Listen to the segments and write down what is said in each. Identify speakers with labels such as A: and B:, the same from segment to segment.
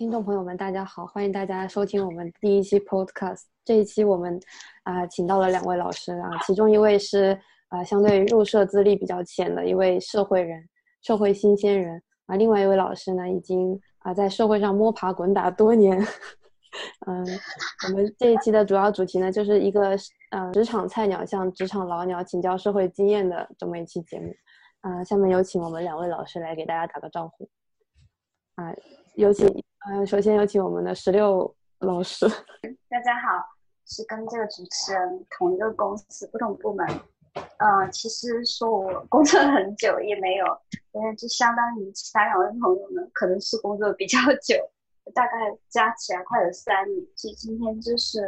A: 听众朋友们，大家好，欢迎大家收听我们第一期 Podcast。这一期我们啊，请到了两位老师啊，其中一位是啊，相对入社资历比较浅的一位社会人，社会新鲜人啊。另外一位老师呢，已经啊在社会上摸爬滚打多年。嗯，我们这一期的主要主题呢，就是一个呃职场菜鸟向职场老鸟请教社会经验的这么一期节目。啊，下面有请我们两位老师来给大家打个招呼。啊，有请。嗯，首先有请我们的十六老师。
B: 大家好，是跟这个主持人同一个公司，不同部门。嗯，其实说我工作很久也没有，因为就相当于其他两位朋友们，可能是工作比较久，大概加起来快有三年。其实今天就是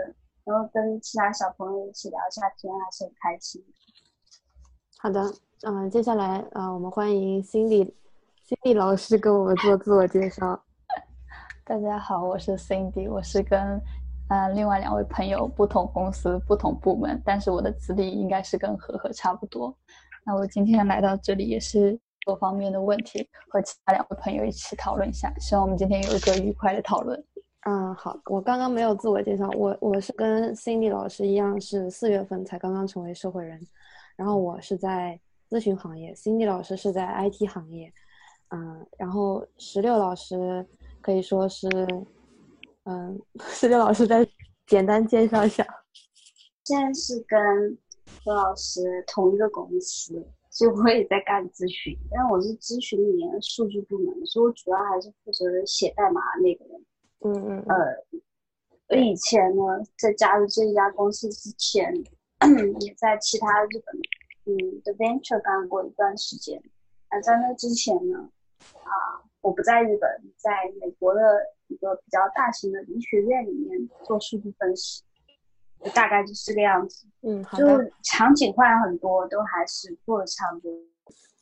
B: 能够跟其他小朋友一起聊一下天，还是很开心。
A: 好的，嗯，接下来呃，我们欢迎 Cindy，Cindy 老师跟我们做自我介绍。
C: 大家好，我是 Cindy，我是跟呃另外两位朋友不同公司、不同部门，但是我的资历应该是跟何何差不多。那我今天来到这里也是多方面的问题和其他两位朋友一起讨论一下，希望我们今天有一个愉快的讨论。
A: 嗯，好，我刚刚没有自我介绍，我我是跟 Cindy 老师一样，是四月份才刚刚成为社会人，然后我是在咨询行业，Cindy 老师是在 IT 行业，嗯，然后石榴老师。可以说是，嗯，石榴 老师再简单介绍一下。
B: 现在是跟何老师同一个公司，所以我也在干咨询，但我是咨询里面的数据部门，所以我主要还是负责写代码那个人。
A: 嗯嗯。
B: 呃，我以前呢，在加入这一家公司之前，也在其他日本嗯的 venture 干过一段时间。啊在那之前呢，啊。我不在日本，在美国的一个比较大型的医学院里面做数据分析，大概就是这个样子。
A: 嗯，好
B: 的。就场景换很多，都还是做的差不多。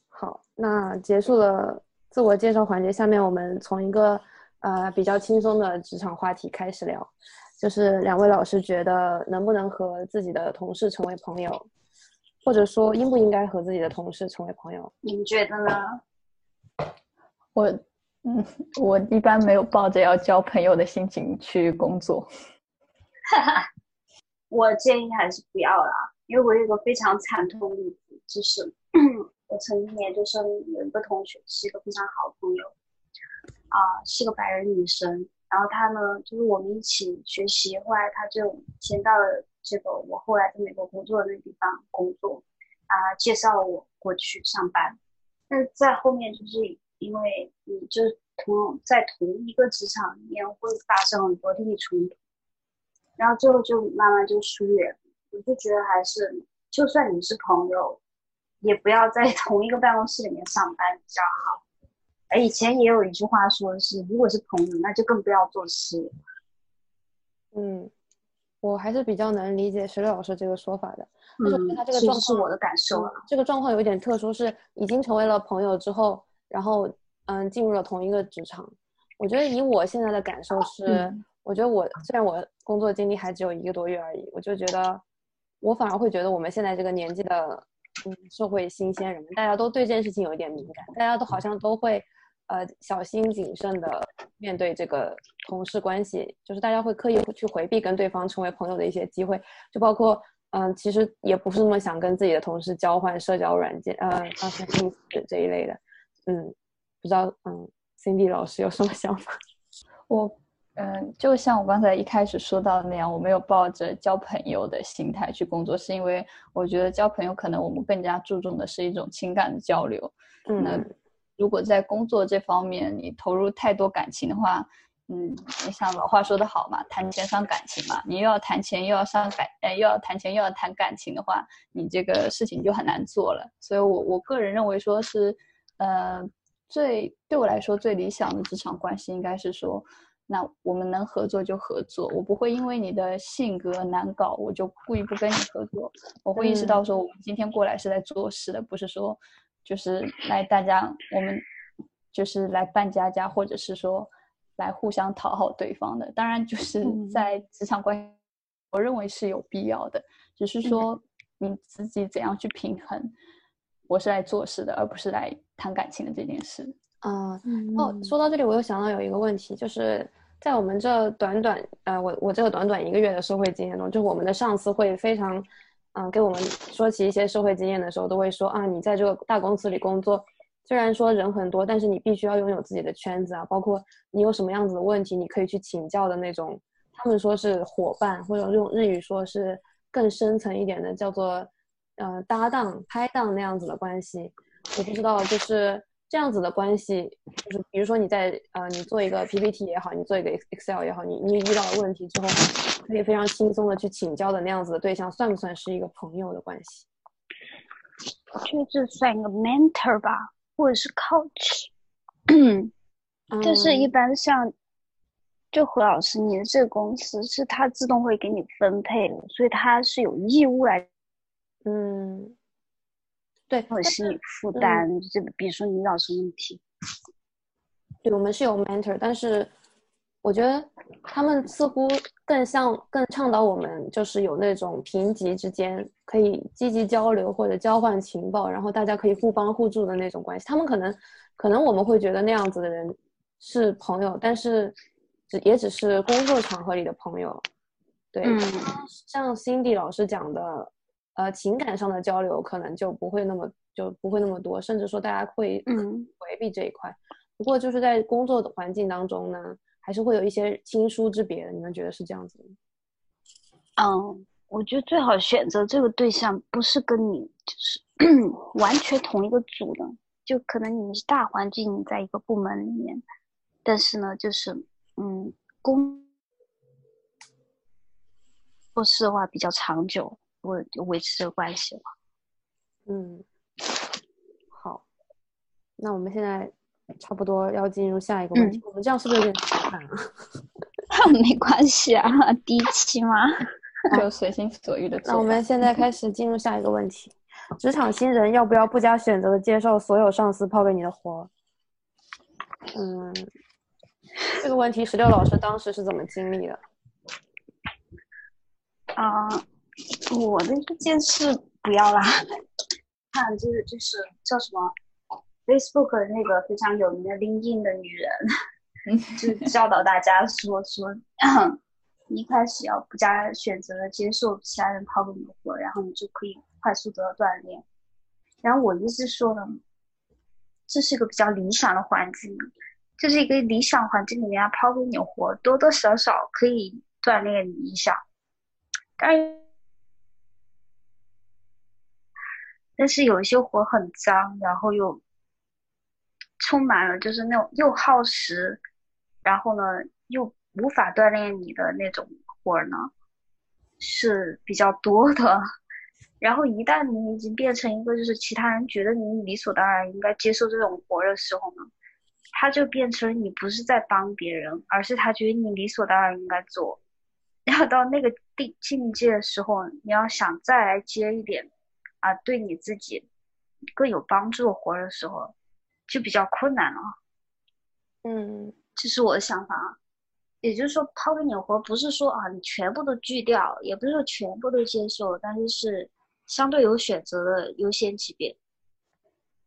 A: 好，那结束了自我介绍环节，下面我们从一个呃比较轻松的职场话题开始聊，就是两位老师觉得能不能和自己的同事成为朋友，或者说应不应该和自己的同事成为朋友？
B: 你们觉得呢？
C: 我。嗯，我一般没有抱着要交朋友的心情去工作。
B: 哈 哈我建议还是不要啦，因为我有个非常惨痛的例子，就是 我曾经研究生有一个同学是一个非常好的朋友，啊，是个白人女生。然后她呢，就是我们一起学习，后来她就先到了这个我后来在美国工作的那个地方工作，啊，介绍了我过去上班。但是在后面就是。因为你就同在同一个职场里面会发生很多利益冲突，然后最后就慢慢就疏远。我就觉得还是，就算你是朋友，也不要在 同一个办公室里面上班比较好。而以前也有一句话说的是，如果是朋友，那就更不要做事。
A: 嗯，我还是比较能理解石榴老师这个说法的。嗯，他这个状况
B: 是我的感受啊。
A: 这个状况有一点特殊，是已经成为了朋友之后。然后，嗯，进入了同一个职场。我觉得以我现在的感受是，我觉得我虽然我工作经历还只有一个多月而已，我就觉得，我反而会觉得我们现在这个年纪的，嗯，社会新鲜人，大家都对这件事情有一点敏感，大家都好像都会，呃，小心谨慎的面对这个同事关系，就是大家会刻意去回避跟对方成为朋友的一些机会，就包括，嗯，其实也不是那么想跟自己的同事交换社交软件，呃，发生信息这一类的。嗯，不知道嗯，Cindy 老师有什么想法？
C: 我嗯，就像我刚才一开始说到的那样，我没有抱着交朋友的心态去工作，是因为我觉得交朋友可能我们更加注重的是一种情感的交流。
A: 嗯，
C: 那如果在工作这方面你投入太多感情的话，嗯，你像老话说的好嘛，谈钱伤感情嘛，你又要谈钱又要伤感，呃，又要谈钱又要谈感情的话，你这个事情就很难做了。所以我我个人认为说是。呃，最对我来说最理想的职场关系应该是说，那我们能合作就合作，我不会因为你的性格难搞，我就故意不跟你合作。我会意识到说，我们今天过来是在做事的，不是说就是来大家我们就是来扮家家，或者是说来互相讨好对方的。当然，就是在职场关系，我认为是有必要的，只是说你自己怎样去平衡。我是来做事的，而不是来谈感情的这件事。
A: 啊，哦，说到这里，我又想到有一个问题，就是在我们这短短呃，我我这个短短一个月的社会经验中，就我们的上司会非常，嗯，给我们说起一些社会经验的时候，都会说啊，你在这个大公司里工作，虽然说人很多，但是你必须要拥有自己的圈子啊，包括你有什么样子的问题，你可以去请教的那种。他们说是伙伴，或者用日语说是更深层一点的，叫做呃搭档、拍档那样子的关系。我不知道，就是这样子的关系，就是比如说你在呃你做一个 PPT 也好，你做一个 Excel 也好，你你遇到了问题之后，可以非常轻松的去请教的那样子的对象，算不算是一个朋友的关系？
B: 我觉得这算一个 mentor 吧，或者是 coach。就是一般像。就何老师，你的这个公司是他自动会给你分配的，所以他是有义务来，
A: 嗯，对，
B: 或者心理负担这个，比如说你遇到什么问题，
A: 对我们是有 mentor，但是我觉得他们似乎更像更倡导我们就是有那种平级之间可以积极交流或者交换情报，然后大家可以互帮互助的那种关系。他们可能可能我们会觉得那样子的人是朋友，但是。只也只是工作场合里的朋友，对，像 Cindy 老师讲的，呃，情感上的交流可能就不会那么就不会那么多，甚至说大家会回避这一块。不过就是在工作的环境当中呢，还是会有一些亲疏之别的。你们觉得是这样子吗？
B: 嗯，我觉得最好选择这个对象不是跟你就是 完全同一个组的，就可能你们是大环境，你在一个部门里面，但是呢，就是。嗯，工做事的话比较长久，我维持这个关系了。
A: 嗯，好，那我们现在差不多要进入下一个问题。我们这样是不是有点长啊？
B: 没关系啊，第一期嘛，
C: 就随心所欲的。
A: 那我们现在开始进入下一个问题：职场新人要不要不加选择的接受所有上司抛给你的活？嗯。这个问题，石榴老师当时是怎么经历的？
B: 啊，我的意见是不要啦。看，就是就是叫什么，Facebook 那个非常有名的 LinkedIn 的女人，就 教导大家说说，一开始要不加选择接受其他人抛给你的活，然后你就可以快速得到锻炼。然后我一直说呢，这是一个比较理想的环境。就是一个理想环境里面抛给你活，多多少少可以锻炼你一下，但但是有一些活很脏，然后又充满了就是那种又耗时，然后呢又无法锻炼你的那种活呢，是比较多的。然后一旦你已经变成一个就是其他人觉得你理所当然应该接受这种活的时候呢？他就变成你不是在帮别人，而是他觉得你理所当然应该做。要到那个地境界的时候，你要想再来接一点啊，对你自己更有帮助活的时候，就比较困难了。
A: 嗯，
B: 这是我的想法。也就是说，抛给你活，不是说啊你全部都拒掉，也不是说全部都接受，但是是相对有选择的优先级别。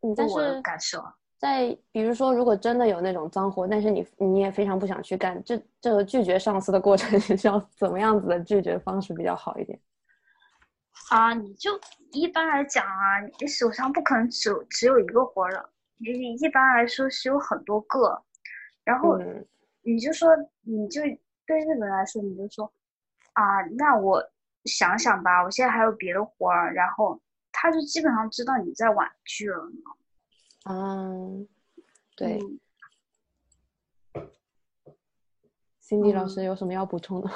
A: 嗯，但是
B: 感受。
A: 在比如说，如果真的有那种脏活，但是你你也非常不想去干，这这个拒绝上司的过程 是要怎么样子的拒绝方式比较好一点？
B: 啊，你就一般来讲啊，你手上不可能只有只有一个活的，你一般来说是有很多个，然后你就说，你就对日本来说，你就说啊，那我想想吧，我现在还有别的活儿，然后他就基本上知道你在婉拒了。
A: 嗯，对，Cindy 老师有什么要补充的？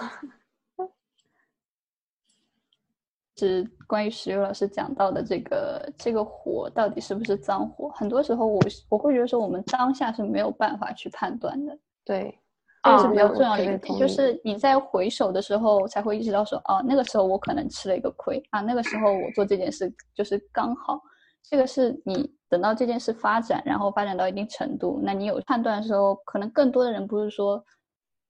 C: 是关于石榴老师讲到的这个这个火到底是不是脏火？很多时候我我会觉得说，我们当下是没有办法去判断的。
A: 对，
C: 这个是比较重要的一个点，就是你在回首的时候才会意识到说，哦，那个时候我可能吃了一个亏啊，那个时候我做这件事就是刚好。这个是你等到这件事发展，然后发展到一定程度，那你有判断的时候，可能更多的人不是说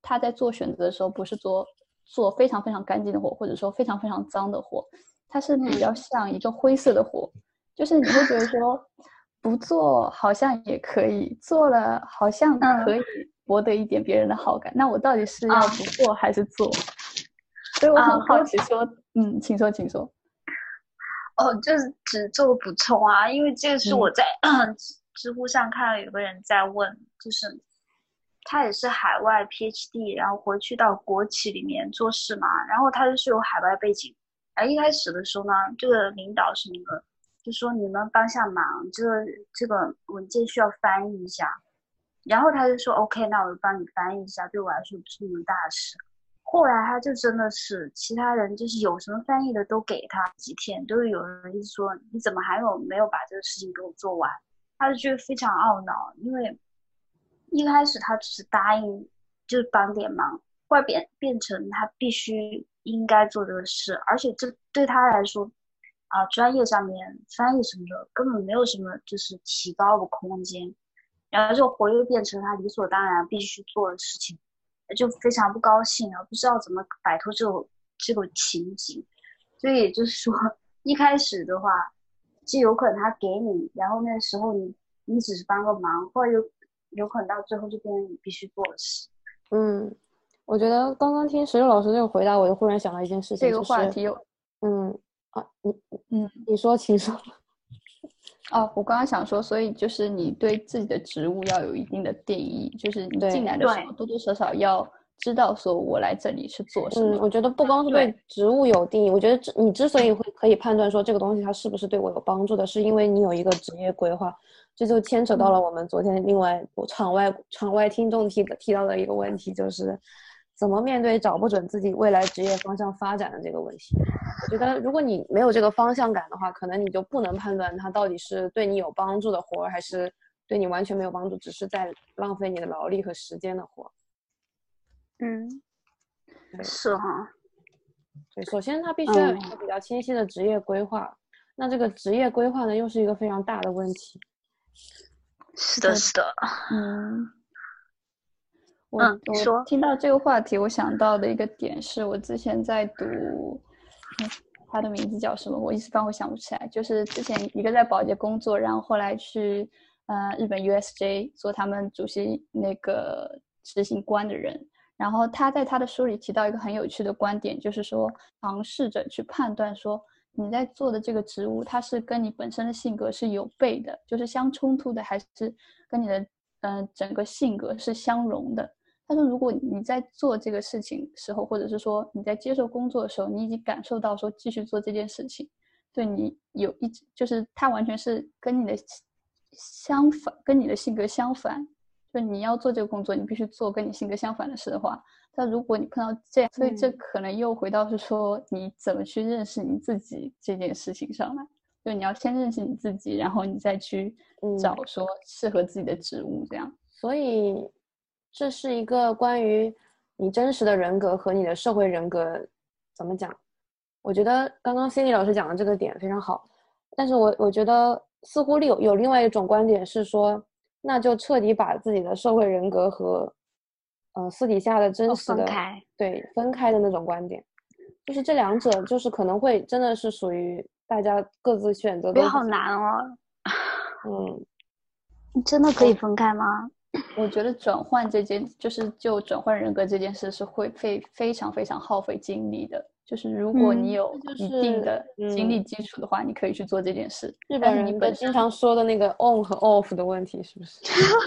C: 他在做选择的时候不是做做非常非常干净的活，或者说非常非常脏的活，它是比较像一个灰色的活，就是你会觉得说，不做好像也可以，做了好像可以博得一点别人的好感。那我到底是要不做还是做？所以我很好奇，说，嗯，请说，请说。
B: 哦，就是只做个补充啊，因为这个是我在 知乎上看到有个人在问，就是他也是海外 PhD，然后回去到国企里面做事嘛，然后他就是有海外背景。而一开始的时候呢，这个领导什么的就说你们帮下忙，这个这个文件需要翻译一下，然后他就说 OK，那我就帮你翻译一下，对我来说不是什么大事。后来他就真的是其他人就是有什么翻译的都给他几天，都有人一直说你怎么还有没有把这个事情给我做完，他就觉得非常懊恼，因为一开始他只是答应就是帮点忙，后来变变成他必须应该做这个事，而且这对他来说啊专业上面翻译什么的根本没有什么就是提高的空间，然后就活又变成他理所当然必须做的事情。就非常不高兴然后，不知道怎么摆脱这种这种情景，所以就是说，一开始的话，就有可能他给你，然后那时候你你只是帮个忙，或者又有可能到最后就变成你必须做的事。
A: 嗯，我觉得刚刚听石榴老师这个回答，我就忽然想到一件事情，
C: 这个话题
A: 有，嗯啊，你嗯，你说，请说。
C: 哦，我刚刚想说，所以就是你对自己的职务要有一定的定义，就是你进来的时候多多少少要知道，说我来这里是做什么。
A: 嗯，我觉得不光是对职务有定义，我觉得你之所以会可以判断说这个东西它是不是对我有帮助的，是因为你有一个职业规划。这就牵扯到了我们昨天另外场外场外听众提提到的一个问题，就是。怎么面对找不准自己未来职业方向发展的这个问题？我觉得，如果你没有这个方向感的话，可能你就不能判断它到底是对你有帮助的活儿，还是对你完全没有帮助，只是在浪费你的劳力和时间的活。
B: 嗯，是哈。
A: 对，首先他必须要有一个比较清晰的职业规划。那这个职业规划呢，又是一个非常大的问题。
B: 是的，是的。
C: 嗯。我我听到这个话题，我想到的一个点是我之前在读，他的名字叫什么？我一时半会想不起来。就是之前一个在保洁工作，然后后来去呃日本 USJ 做他们主席那个执行官的人。然后他在他的书里提到一个很有趣的观点，就是说尝试着去判断说你在做的这个职务，它是跟你本身的性格是有悖的，就是相冲突的，还是跟你的嗯整个性格是相融的。他说：“如果你在做这个事情时候，或者是说你在接受工作的时候，你已经感受到说继续做这件事情，对你有一就是他完全是跟你的相反，跟你的性格相反。就你要做这个工作，你必须做跟你性格相反的事的话，但如果你碰到这样，所以这可能又回到是说你怎么去认识你自己这件事情上来。就你要先认识你自己，然后你再去找说适合自己的职务这样。
A: 所以。”这是一个关于你真实的人格和你的社会人格怎么讲？我觉得刚刚 Cindy 老师讲的这个点非常好，但是我我觉得似乎有有另外一种观点是说，那就彻底把自己的社会人格和呃私底下的真实的对分开的那种观点，就是这两者就是可能会真的是属于大家各自选择。
B: 别好难哦。
A: 嗯，
B: 你真的可以分开吗？
C: 我觉得转换这件，就是就转换人格这件事是会费非常非常耗费精力的。就是如果你有一定的经历基础的话，你可以去做这件事。
A: 日本人本经常说的那个 on 和 off 的问题，是不是？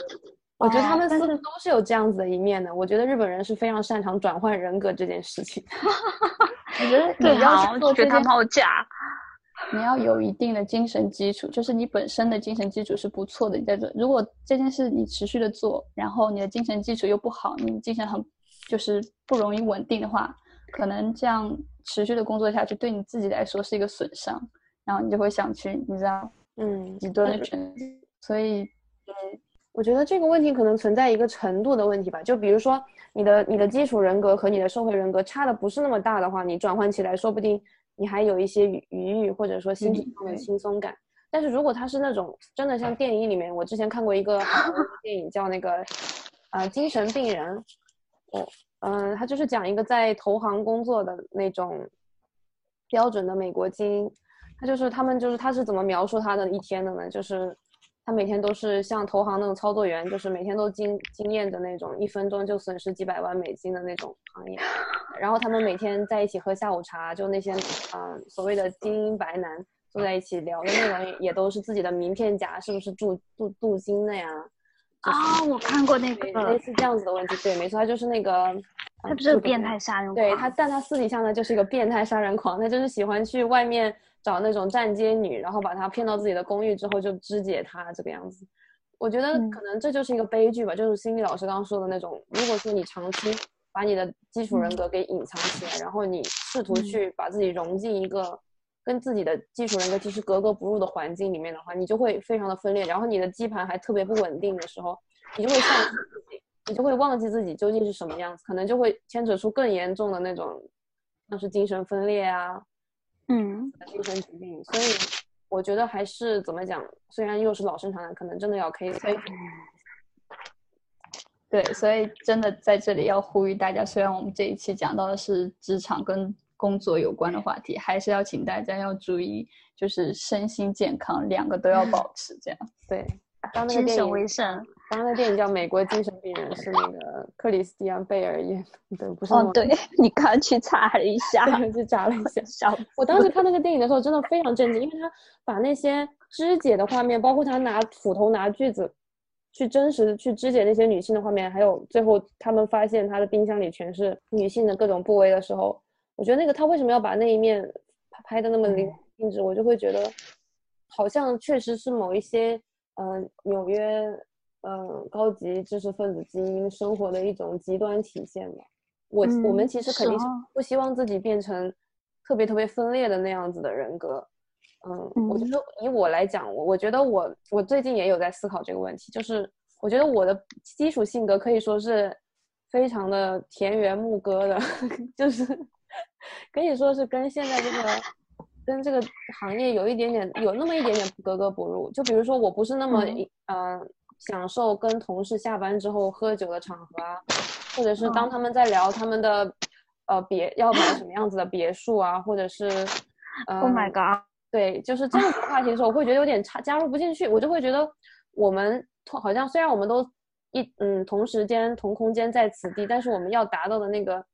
A: 我觉得他们四个都是有这样子的一面的。我觉得日本人是非常擅长转换人格这件事情。
C: 我觉得你要做这件
B: 假。
C: 你要有一定的精神基础，就是你本身的精神基础是不错的。你在做，如果这件事你持续的做，然后你的精神基础又不好，你精神很就是不容易稳定的话，可能这样持续的工作下去，对你自己来说是一个损伤。然后你就会想去，你知道，
A: 嗯，
C: 极端的选择。所以，
A: 嗯，我觉得这个问题可能存在一个程度的问题吧。就比如说，你的你的基础人格和你的社会人格差的不是那么大的话，你转换起来说不定。你还有一些余余裕，或者说心情上的轻松感。但是如果他是那种真的像电影里面，我之前看过一个电影叫那个，呃，精神病人。哦，嗯，他就是讲一个在投行工作的那种标准的美国精英。他就是他们就是他是怎么描述他的一天的呢？就是。他每天都是像投行那种操作员，就是每天都经经验的那种，一分钟就损失几百万美金的那种行业。然后他们每天在一起喝下午茶，就那些嗯所谓的精英白男坐在一起聊的内容也都是自己的名片夹是不是镀镀镀金的呀？
B: 啊，我看过那个
A: 类似这样子的问题，对，没错，他就是那个，
B: 他不是个变态杀人狂，
A: 对他，但他私底下呢就是一个变态杀人狂，他就是喜欢去外面找那种站街女，然后把她骗到自己的公寓之后就肢解她这个样子。我觉得可能这就是一个悲剧吧，就是心理老师刚刚说的那种，如果说你长期把你的基础人格给隐藏起来，然后你试图去把自己融进一个。跟自己的技术人格其实格格不入的环境里面的话，你就会非常的分裂，然后你的基盘还特别不稳定的时候，你就会丧失自己，你就会忘记自己究竟是什么样子，可能就会牵扯出更严重的那种，像是精神分裂啊，
B: 嗯，
A: 精神疾病。所以我觉得还是怎么讲，虽然又是老生常谈，可能真的要可以。
C: 对，所以真的在这里要呼吁大家，虽然我们这一期讲到的是职场跟。工作有关的话题，还是要请大家要注意，就是身心健康两个都要保 持。这样
A: 对，当那个电影，当那个电影叫《美国精神病人》，是那个克里斯蒂安贝尔演的，不是
B: 哦，对你刚去查了一下，
A: 去查了一下。我当时看那个电影的时候，真的非常震惊，因为他把那些肢解的画面，包括他拿斧头、拿锯子去真实去肢解那些女性的画面，还有最后他们发现他的冰箱里全是女性的各种部位的时候。我觉得那个他为什么要把那一面拍的那么淋漓尽我就会觉得，好像确实是某一些嗯纽约嗯高级知识分子精英生活的一种极端体现吧。我我们其实肯定是不希望自己变成特别特别分裂的那样子的人格。嗯，我觉得以我来讲，我我觉得我我最近也有在思考这个问题，就是我觉得我的基础性格可以说是非常的田园牧歌的，就是。可以说是跟现在这个，跟这个行业有一点点，有那么一点点格格不入。就比如说，我不是那么，嗯，享受跟同事下班之后喝酒的场合啊，或者是当他们在聊他们的，呃，别要买什么样子的别墅啊，或者是
B: ，Oh my god，
A: 对，就是这样子话题的时候，我会觉得有点差，加入不进去。我就会觉得，我们好像虽然我们都一嗯同时间同空间在此地，但是我们要达到的那个，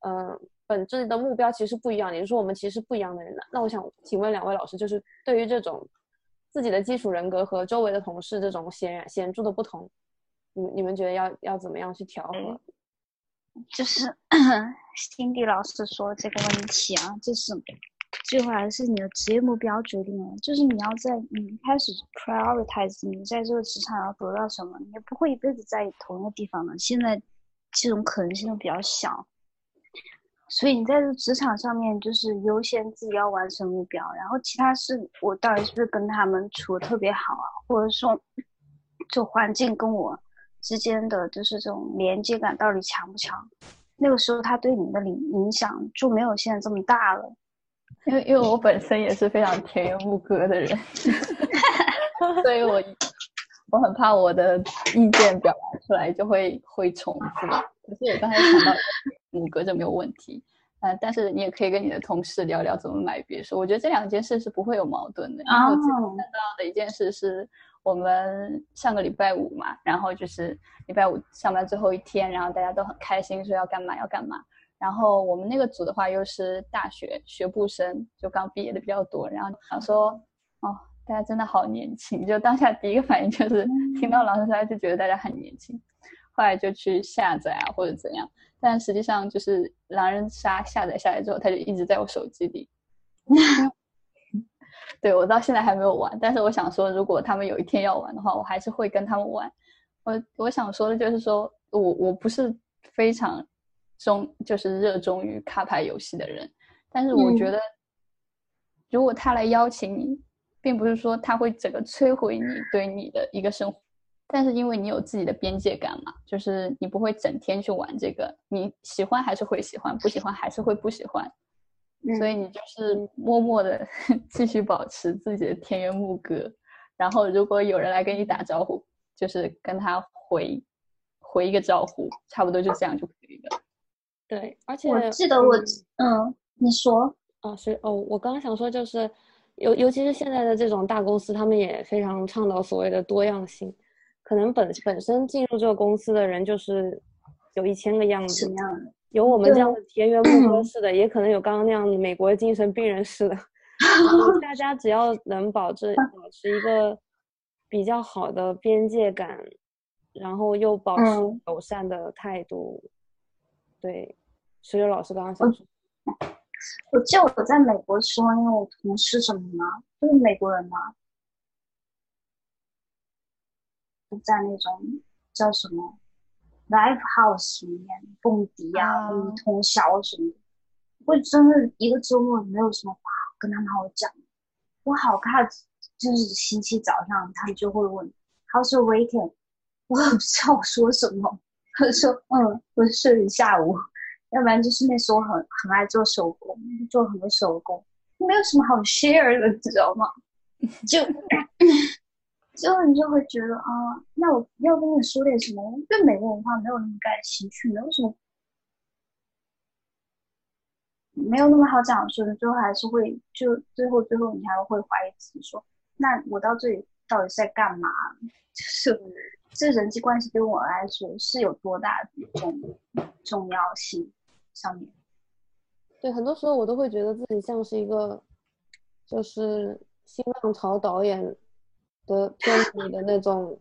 A: 嗯。本质的目标其实不一样，也就是说我们其实是不一样的人。那我想请问两位老师，就是对于这种自己的基础人格和周围的同事这种显显著的不同，你你们觉得要要怎么样去调和？
B: 就是 辛迪老师说这个问题啊，就是最后还是你的职业目标决定了。就是你要在你开始 prioritize 你在这个职场要得到什么，你也不会一辈子在同一个地方的。现在这种可能性都比较小。所以你在这职场上面，就是优先自己要完成目标，然后其他事我到底是不是跟他们处的特别好啊，或者说，就环境跟我之间的就是这种连接感到底强不强？那个时候他对你的影影响就没有现在这么大了。
C: 因为因为我本身也是非常田园牧歌的人，所以我我很怕我的意见表达出来就会会重复。可是我刚才想到。五个就没有问题，呃，但是你也可以跟你的同事聊聊怎么买别墅。我觉得这两件事是不会有矛盾的。然后我看到的一件事是我们上个礼拜五嘛，然后就是礼拜五上班最后一天，然后大家都很开心，说要干嘛要干嘛。然后我们那个组的话又是大学学部生，就刚毕业的比较多。然后想说，哦，大家真的好年轻。就当下第一个反应就是听到老师说，就觉得大家很年轻。后来就去下载啊或者怎样。但实际上就是狼人杀下载下来之后，它就一直在我手机里。对我到现在还没有玩，但是我想说，如果他们有一天要玩的话，我还是会跟他们玩。我我想说的就是说，我我不是非常中就是热衷于卡牌游戏的人，但是我觉得，如果他来邀请你，并不是说他会整个摧毁你对你的一个生活。但是因为你有自己的边界感嘛，就是你不会整天去玩这个，你喜欢还是会喜欢，不喜欢还是会不喜欢，所以你就是默默的 继续保持自己的田园牧歌，然后如果有人来跟你打招呼，就是跟他回回一个招呼，差不多就这样就可以了。
A: 对，而且
B: 我记得我嗯，你说
A: 啊是哦，我刚刚想说就是。尤尤其是现在的这种大公司，他们也非常倡导所谓的多样性。可能本本身进入这个公司的人就是有一千个样子，有我们这样的田园牧歌式的，也可能有刚刚那样的美国精神病人式的。大家只要能保证 保持一个比较好的边界感，然后又保持友善的态度，对，石榴老师刚刚想说。
B: 我记得我在美国的时候，因为我同事什么嘛，就是美国人嘛，在那种叫什么 live house 里面蹦迪啊、通宵什么的，我真的一个周末没有什么话跟他们好讲。我好怕，就是星期早上他们就会问 How's your weekend？我也不知道我说什么，他说嗯，我睡了一下午。要不然就是那时候很很爱做手工，做很多手工，没有什么好 share 的，你知道吗？就之后你就会觉得啊，那我要跟你说点什么？我对美国文化没有那么感兴趣，没有什么，没有那么好讲的，最后还是会就最后最后你还会怀疑自己，说那我到这里到底在干嘛？就是这人际关系对我来说是有多大的重重要性？上面，
A: 对，很多时候我都会觉得自己像是一个，就是新浪潮导演的片子里的那种，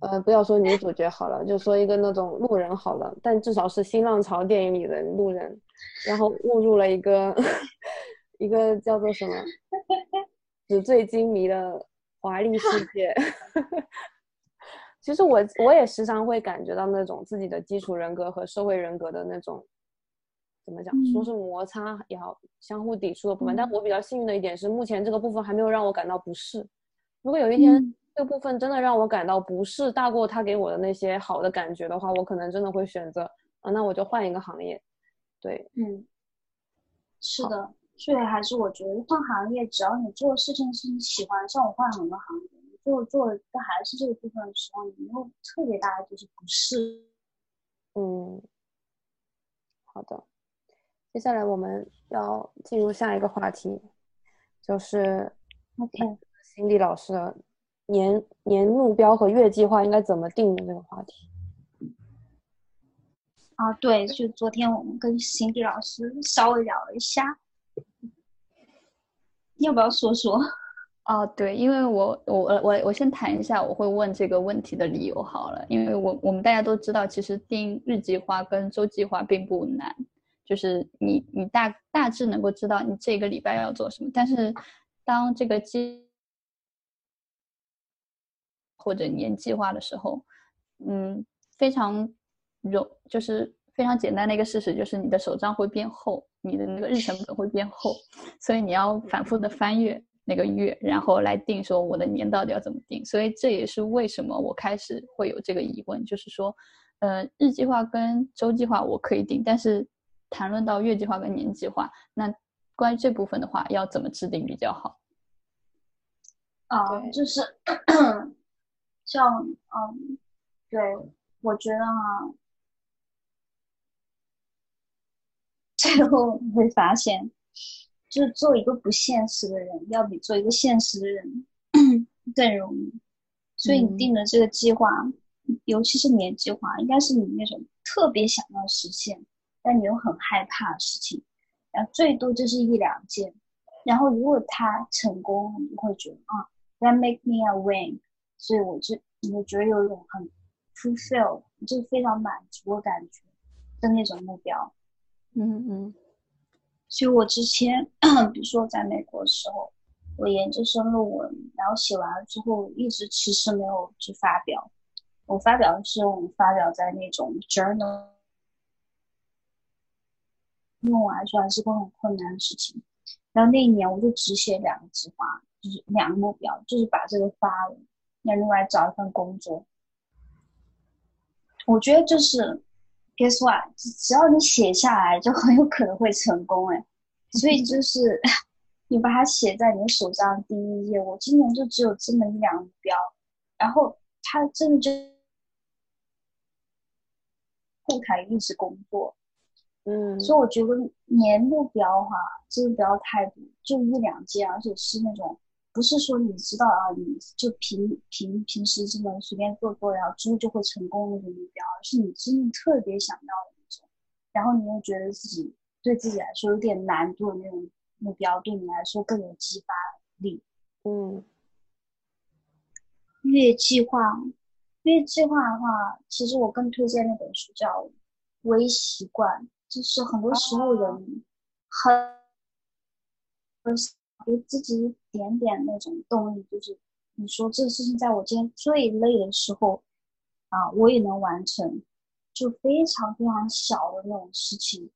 A: 呃，不要说女主角好了，就说一个那种路人好了，但至少是新浪潮电影里的路人，然后误入了一个 一个叫做什么纸醉金迷的华丽世界。其实我我也时常会感觉到那种自己的基础人格和社会人格的那种。怎么讲？说是摩擦也好，相互抵触的部分。但我比较幸运的一点是，目前这个部分还没有让我感到不适。如果有一天这个部分真的让我感到不适，大过他给我的那些好的感觉的话，我可能真的会选择啊，那我就换一个行业。对，
B: 嗯，是的。所以还是我觉得换行业，只要你做事情是你喜欢，像我换很多行业，做做的还是这个部分的时候，你没有特别大的就是不适。
A: 嗯，好的。接下来我们要进入下一个话题，就是
B: OK，
A: 辛迪老师的年年目标和月计划应该怎么定的这个话题。
B: 啊，对，就昨天我们跟辛迪老师稍微聊了一下，要不要说说？
C: 啊，对，因为我我我我先谈一下我会问这个问题的理由好了，因为我我们大家都知道，其实定日计划跟周计划并不难。就是你，你大大致能够知道你这个礼拜要做什么，但是当这个计或者年计划的时候，嗯，非常容就是非常简单的一个事实，就是你的手账会变厚，你的那个日程本会变厚，所以你要反复的翻阅那个月，然后来定说我的年到底要怎么定。所以这也是为什么我开始会有这个疑问，就是说，呃，日计划跟周计划我可以定，但是。谈论到月计划跟年计划，那关于这部分的话，要怎么制定比较好？
B: 啊，就是像嗯，对，我觉得啊，最后你会发现，就是做一个不现实的人，要比做一个现实的人 更容易。所以你定的这个计划，尤其是年计划，应该是你那种特别想要实现。但你又很害怕的事情，然后最多就是一两件，然后如果他成功，你会觉得啊，that make me a win，所以我就我觉得有一种很 fulfill，就非常满足的感觉的那种目标。
C: 嗯嗯。
B: 所以我之前，比如说在美国的时候，我研究生论文，然后写完了之后，一直迟迟没有去发表。我发表的是我们发表在那种 journal。因为我来说还是个很困难的事情。然后那一年我就只写两个计划，就是两个目标，就是把这个发了，要另外找一份工作。我觉得就是，guess what？只要你写下来，就很有可能会成功哎。所以就是你把它写在你手上第一页。我今年就只有这么一两个目标，然后他真的就后台一直工作。
A: 嗯，
B: 所以我觉得年目标的话，真的不要太多，就一两件，而且是那种不是说你知道啊，你就平平平时这么随便做做，然后之后就会成功那种目标，而是你真的特别想要的那种，然后你又觉得自己对自己来说有点难度的那种目标，对你来说更有激发力。
A: 嗯。
B: 月计划，月计划的话，其实我更推荐那本书叫《微习惯》，就是很多时候人很给自己一点点那种动力，就是你说这事情在我今天最累的时候啊，我也能完成，就非常非常小的那种事情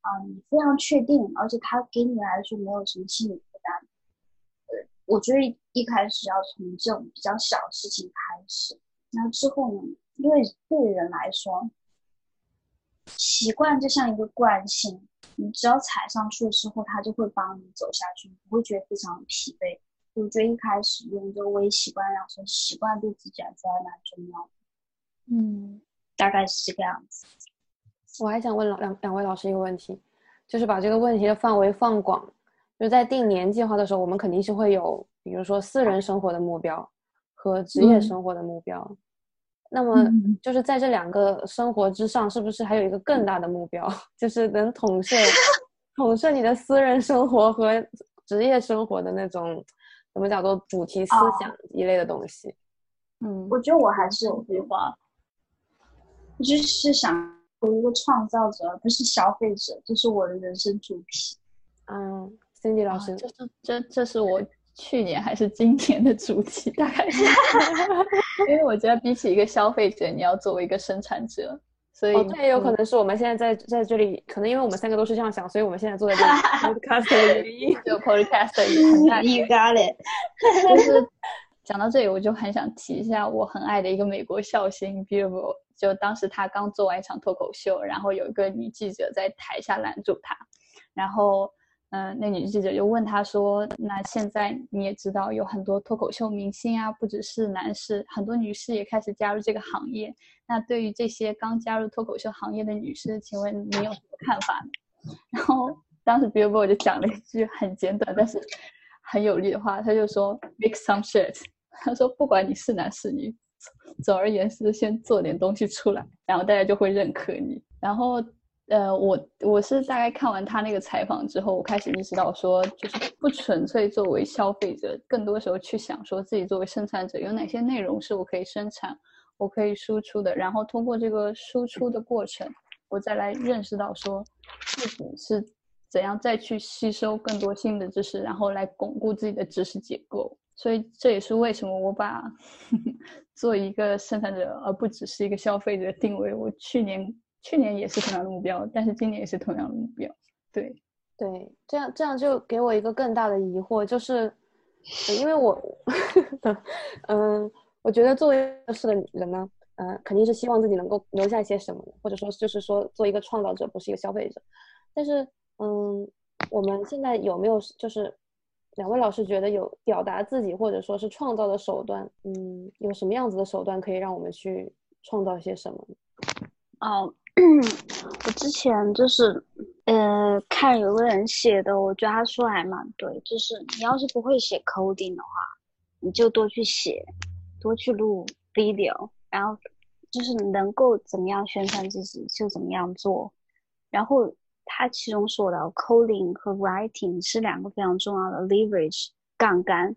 B: 啊，你非常确定，而且它给你来说没有什么心理负担。呃，我觉得一开始要从这种比较小的事情开始，那之后呢，因为对人来说，习惯就像一个惯性。你只要踩上去的时候，它就会帮你走下去，不会觉得非常疲惫。我觉得一开始用这个微习惯养成习惯，对自己来说还蛮重要的。
C: 嗯，
B: 大概是这个样子。
A: 我还想问老两两位老师一个问题，就是把这个问题的范围放广，就是在定年计划的时候，我们肯定是会有，比如说私人生活的目标和职业生活的目标。那么就是在这两个生活之上，是不是还有一个更大的目标，就是能统摄 统摄你的私人生活和职业生活的那种，怎么叫做主题思想一类的东西？
C: 嗯，
B: 我觉得我还是有规划，我就是想做一个创造者，而不是消费者，这是我的人生主题。
A: 嗯，Cindy 老师，
C: 这是这这是我。去年还是今年的主题，大概是，因为我觉得比起一个消费者，你要作为一个生产者，所以
A: 这也有可能是我们现在在在这里，可能因为我们三个都是这样想，所以我们现在坐在这里 podcast 的原因，
C: 就 podcast 的很大。
B: You got it。
C: 就是讲到这里，我就很想提一下我很爱的一个美国笑星 Billboard，就当时他刚做完一场脱口秀，然后有一个女记者在台下拦住他，然后。嗯，那女记者就问他说：“那现在你也知道有很多脱口秀明星啊，不只是男士，很多女士也开始加入这个行业。那对于这些刚加入脱口秀行业的女士，请问你有什么看法呢？” 然后当时 Billboard 就讲了一句很简短但是很有力的话，他就说：“Make some shit。”他说：“不管你是男是女，总而言之，先做点东西出来，然后大家就会认可你。”然后。呃，我我是大概看完他那个采访之后，我开始意识到说，就是不纯粹作为消费者，更多时候去想说自己作为生产者有哪些内容是我可以生产、我可以输出的，然后通过这个输出的过程，我再来认识到说自己是怎样再去吸收更多新的知识，然后来巩固自己的知识结构。所以这也是为什么我把 做一个生产者而不只是一个消费者定位。我去年。去年也是同样的目标，但是今年也是同样的目标。对，
A: 对，这样这样就给我一个更大的疑惑，就是因为我，嗯，我觉得作为合适的人呢，嗯，肯定是希望自己能够留下一些什么，或者说就是说做一个创造者，不是一个消费者。但是，嗯，我们现在有没有就是两位老师觉得有表达自己或者说是创造的手段？嗯，有什么样子的手段可以让我们去创造一些什么？
B: 哦。我之前就是，呃，看有个人写的，我觉得他说还蛮对，就是你要是不会写 coding 的话，你就多去写，多去录 video，然后就是能够怎么样宣传自己就怎么样做。然后他其中说到 coding 和 writing 是两个非常重要的 leverage 杠杆，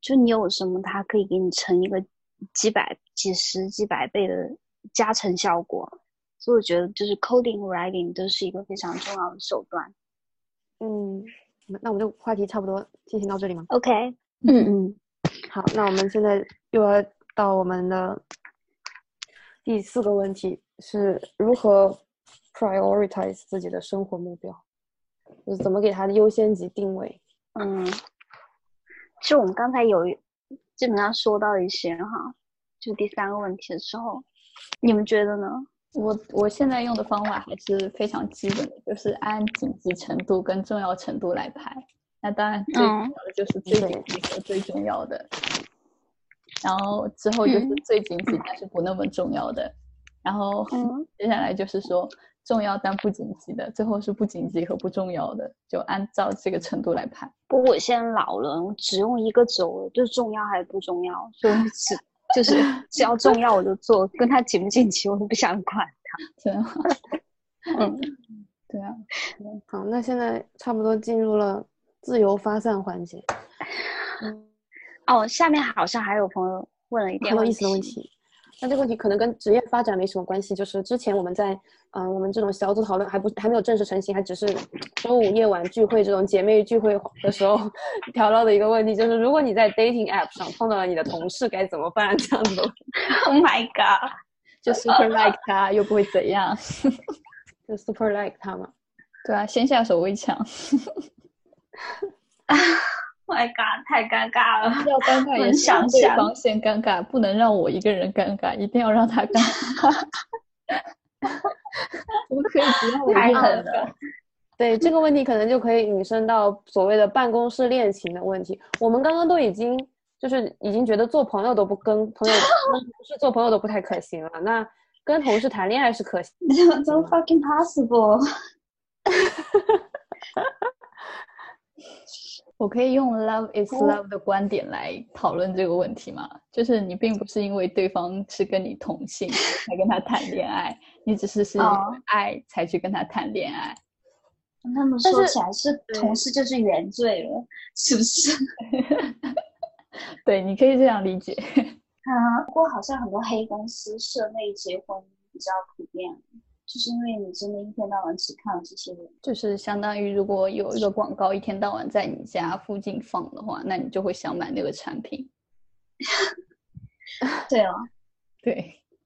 B: 就你有什么，它可以给你成一个几百、几十、几百倍的加成效果。所以我觉得，就是 coding、writing 都是一个非常重要的手段。
A: 嗯，那我们就话题差不多进行到这里吗
B: ？OK，嗯嗯，
A: 好，那我们现在又要到我们的第四个问题，是如何 prioritize 自己的生活目标，就是怎么给它的优先级定位。
B: 嗯，其实我们刚才有基本上说到一些哈，就第三个问题的时候，你们觉得呢？
C: 我我现在用的方法还是非常基本的，就是按紧急程度跟重要程度来排。那当然最重要的就是最紧急和最重要的，然后之后就是最紧急但是不那么重要的，然后 接下来就是说重要但不紧急的，最后是不紧急和不重要的，就按照这个程度来排。
B: 不过我现在老了，我只用一个轴，就是重要还是不重要，所以只就是 只要重要我就做，跟他紧不紧急我都不想管他。
C: 对啊，嗯，对啊。
A: 好，那现在差不多进入了自由发散环节。
B: 哦，下面好像还有朋友问了一点
A: 很有意思的问题。那这个问题可能跟职业发展没什么关系，就是之前我们在嗯我们这种小组讨论还不还没有正式成型，还只是周五夜晚聚会这种姐妹聚会的时候 聊到的一个问题，就是如果你在 dating app 上碰到了你的同事该怎么办？这样子。
B: Oh my god！
C: 就 super like 他又不会怎样，
A: 就 super like 他嘛。
C: 对啊，先下手为强。
B: My God，太尴尬了！
C: 要尴尬也
B: 想
C: 对方先尴尬，不能让我一个人尴尬，一定要让他尴尬。我可以不要我一个人尴
A: 对这个问题，可能就可以引申到所谓的办公室恋情的问题。我们刚刚都已经就是已经觉得做朋友都不跟朋友不是做朋友都不太可行了，那跟同事谈恋爱是可行
B: ？So fucking possible！
C: 我可以用 “love is love” 的观点来讨论这个问题吗？就是你并不是因为对方是跟你同性才跟他谈恋爱，你只是是爱才去跟他谈恋爱。
B: 那么说起来，是同事就是原罪了，是不是？
C: 对，你可以这样理解。
B: 啊，不过好像很多黑公司社内结婚比较普遍。就是因为你真的一天到晚只看了这些人，
C: 就是相当于如果有一个广告一天到晚在你家附近放的话，那你就会想买那个产品。
B: 对哦，
C: 对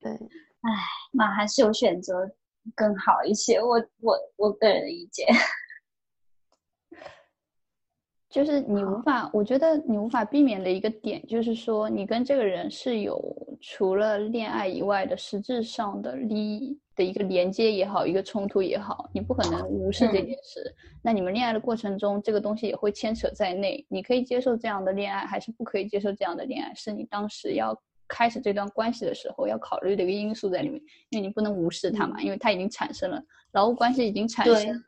A: 对，
B: 唉，那还是有选择更好一些。我我我个人的意见。
C: 就是你无法，我觉得你无法避免的一个点，就是说你跟这个人是有除了恋爱以外的实质上的利益的一个连接也好，一个冲突也好，你不可能无视这件事。那你们恋爱的过程中，这个东西也会牵扯在内。你可以接受这样的恋爱，还是不可以接受这样的恋爱，是你当时要开始这段关系的时候要考虑的一个因素在里面。因为你不能无视它嘛，因为它已经产生了，劳务关系已经产生，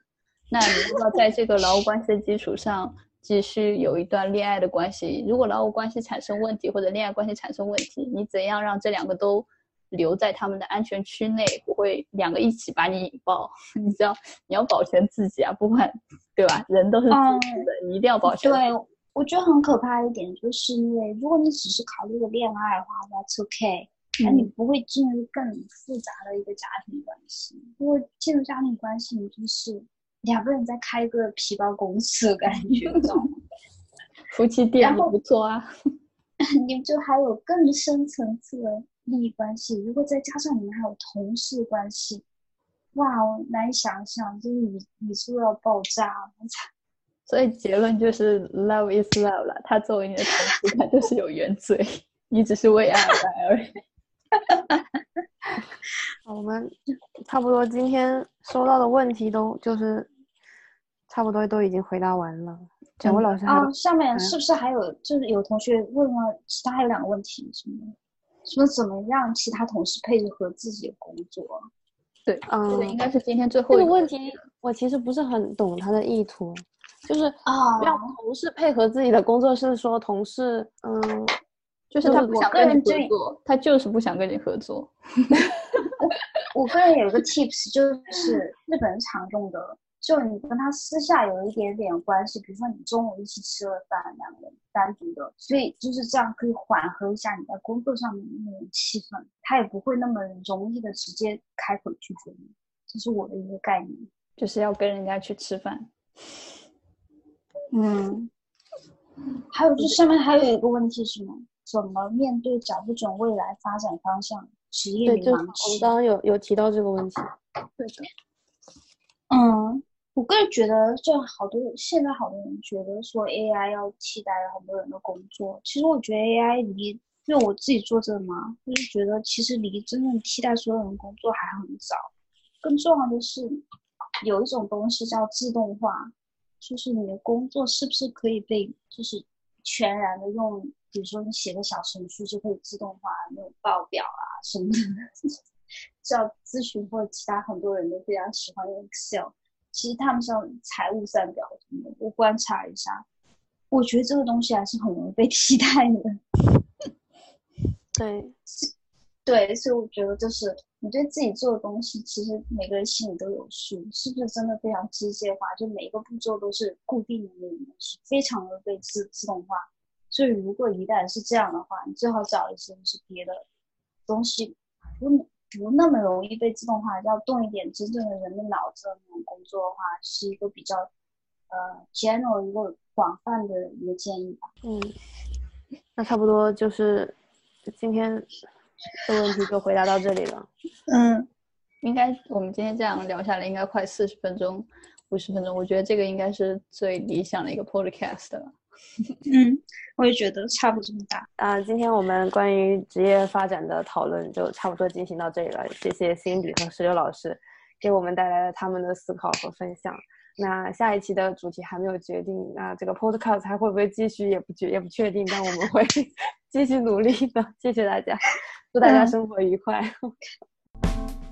C: 那你要在这个劳务关系的基础上。继续有一段恋爱的关系，如果劳务关系产生问题，或者恋爱关系产生问题，你怎样让这两个都留在他们的安全区内，不会两个一起把你引爆？你知道你要保全自己啊，不管对吧？人都是自私的，你一定要保全。
B: 对，我觉得很可怕一点，就是因为如果你只是考虑个恋爱的话，That's OK，那你不会进入更复杂的一个家庭关系。如果进入家庭关系，你就是。两个人在开一个皮包公司的感觉，知道吗？
C: 夫妻店也不错啊。
B: 你们就还有更深层次的利益关系，如果再加上你们还有同事关系，哇，难以想象，就是宇宇宙要爆炸。
C: 所以结论就是 love is love 了。他作为你的同事，他就是有原罪，你只是为爱而来而已。
A: 好，我们差不多今天收到的问题都就是差不多都已经回答完了。蒋薇老师
B: 啊，下面是不是还有就是有同学问了其他还有两个问题，什么什么怎么让其他同事配合自己的工作？
C: 对，嗯，这个应该是今天最后
A: 一个问题。我其实不是很懂他的意图，就是啊，让同事配合自己的工作，是说同事嗯。
C: 就是他不想跟你合作，他就是不想跟你合作。
B: 我个人有一个 tips，就是日本常用的，就你跟他私下有一点点关系，比如说你中午一起吃了饭，两个人单独的，所以就是这样可以缓和一下你在工作上面的那种气氛，他也不会那么容易的直接开口拒绝你。这是我的一个概念，
C: 就是要跟人家去吃饭。
B: 嗯，还有就下面还有一个问题是什么？怎么面对找不准未来发展方向、职业迷茫期？
A: 我们刚刚有有提到这个问题。
C: 对的。
B: 嗯，我个人觉得，就好多现在好多人觉得说 AI 要替代很多人的工作。其实我觉得 AI 离，因为我自己做这个嘛，就是觉得其实离真正替代所有人工作还很早。更重要的是，有一种东西叫自动化，就是你的工作是不是可以被，就是全然的用。比如说，你写个小程序就可以自动化那种报表啊什么的，叫咨询或者其他很多人都非常喜欢用 Excel，其实他们像财务算表什么的，我观察一下，我觉得这个东西还是很容易被替代的。
A: 对，
B: 对，所以我觉得就是你对自己做的东西，其实每个人心里都有数，是不是真的非常机械化？就每一个步骤都是固定的那种是，非常的被自自动化。所以如果一旦是这样的话，你最好找一些是别的东西，不不那么容易被自动化，要动一点真正的人的脑子的那种工作的话，是一个比较呃 general 一个广泛的一个建议吧。
A: 嗯，那差不多就是今天的问题就回答到这里了。
C: 嗯，应该我们今天这样聊下来，应该快四十分钟、五十分钟，我觉得这个应该是最理想的一个 podcast 了。
B: 嗯，我也觉得差不多这么大。
A: 啊，今天我们关于职业发展的讨论就差不多进行到这里了。谢谢 Cindy 和石榴老师给我们带来了他们的思考和分享。那下一期的主题还没有决定，那这个 Podcast 还会不会继续也不决也不确定，但我们会继续努力的。谢谢大家，祝大家生活愉快。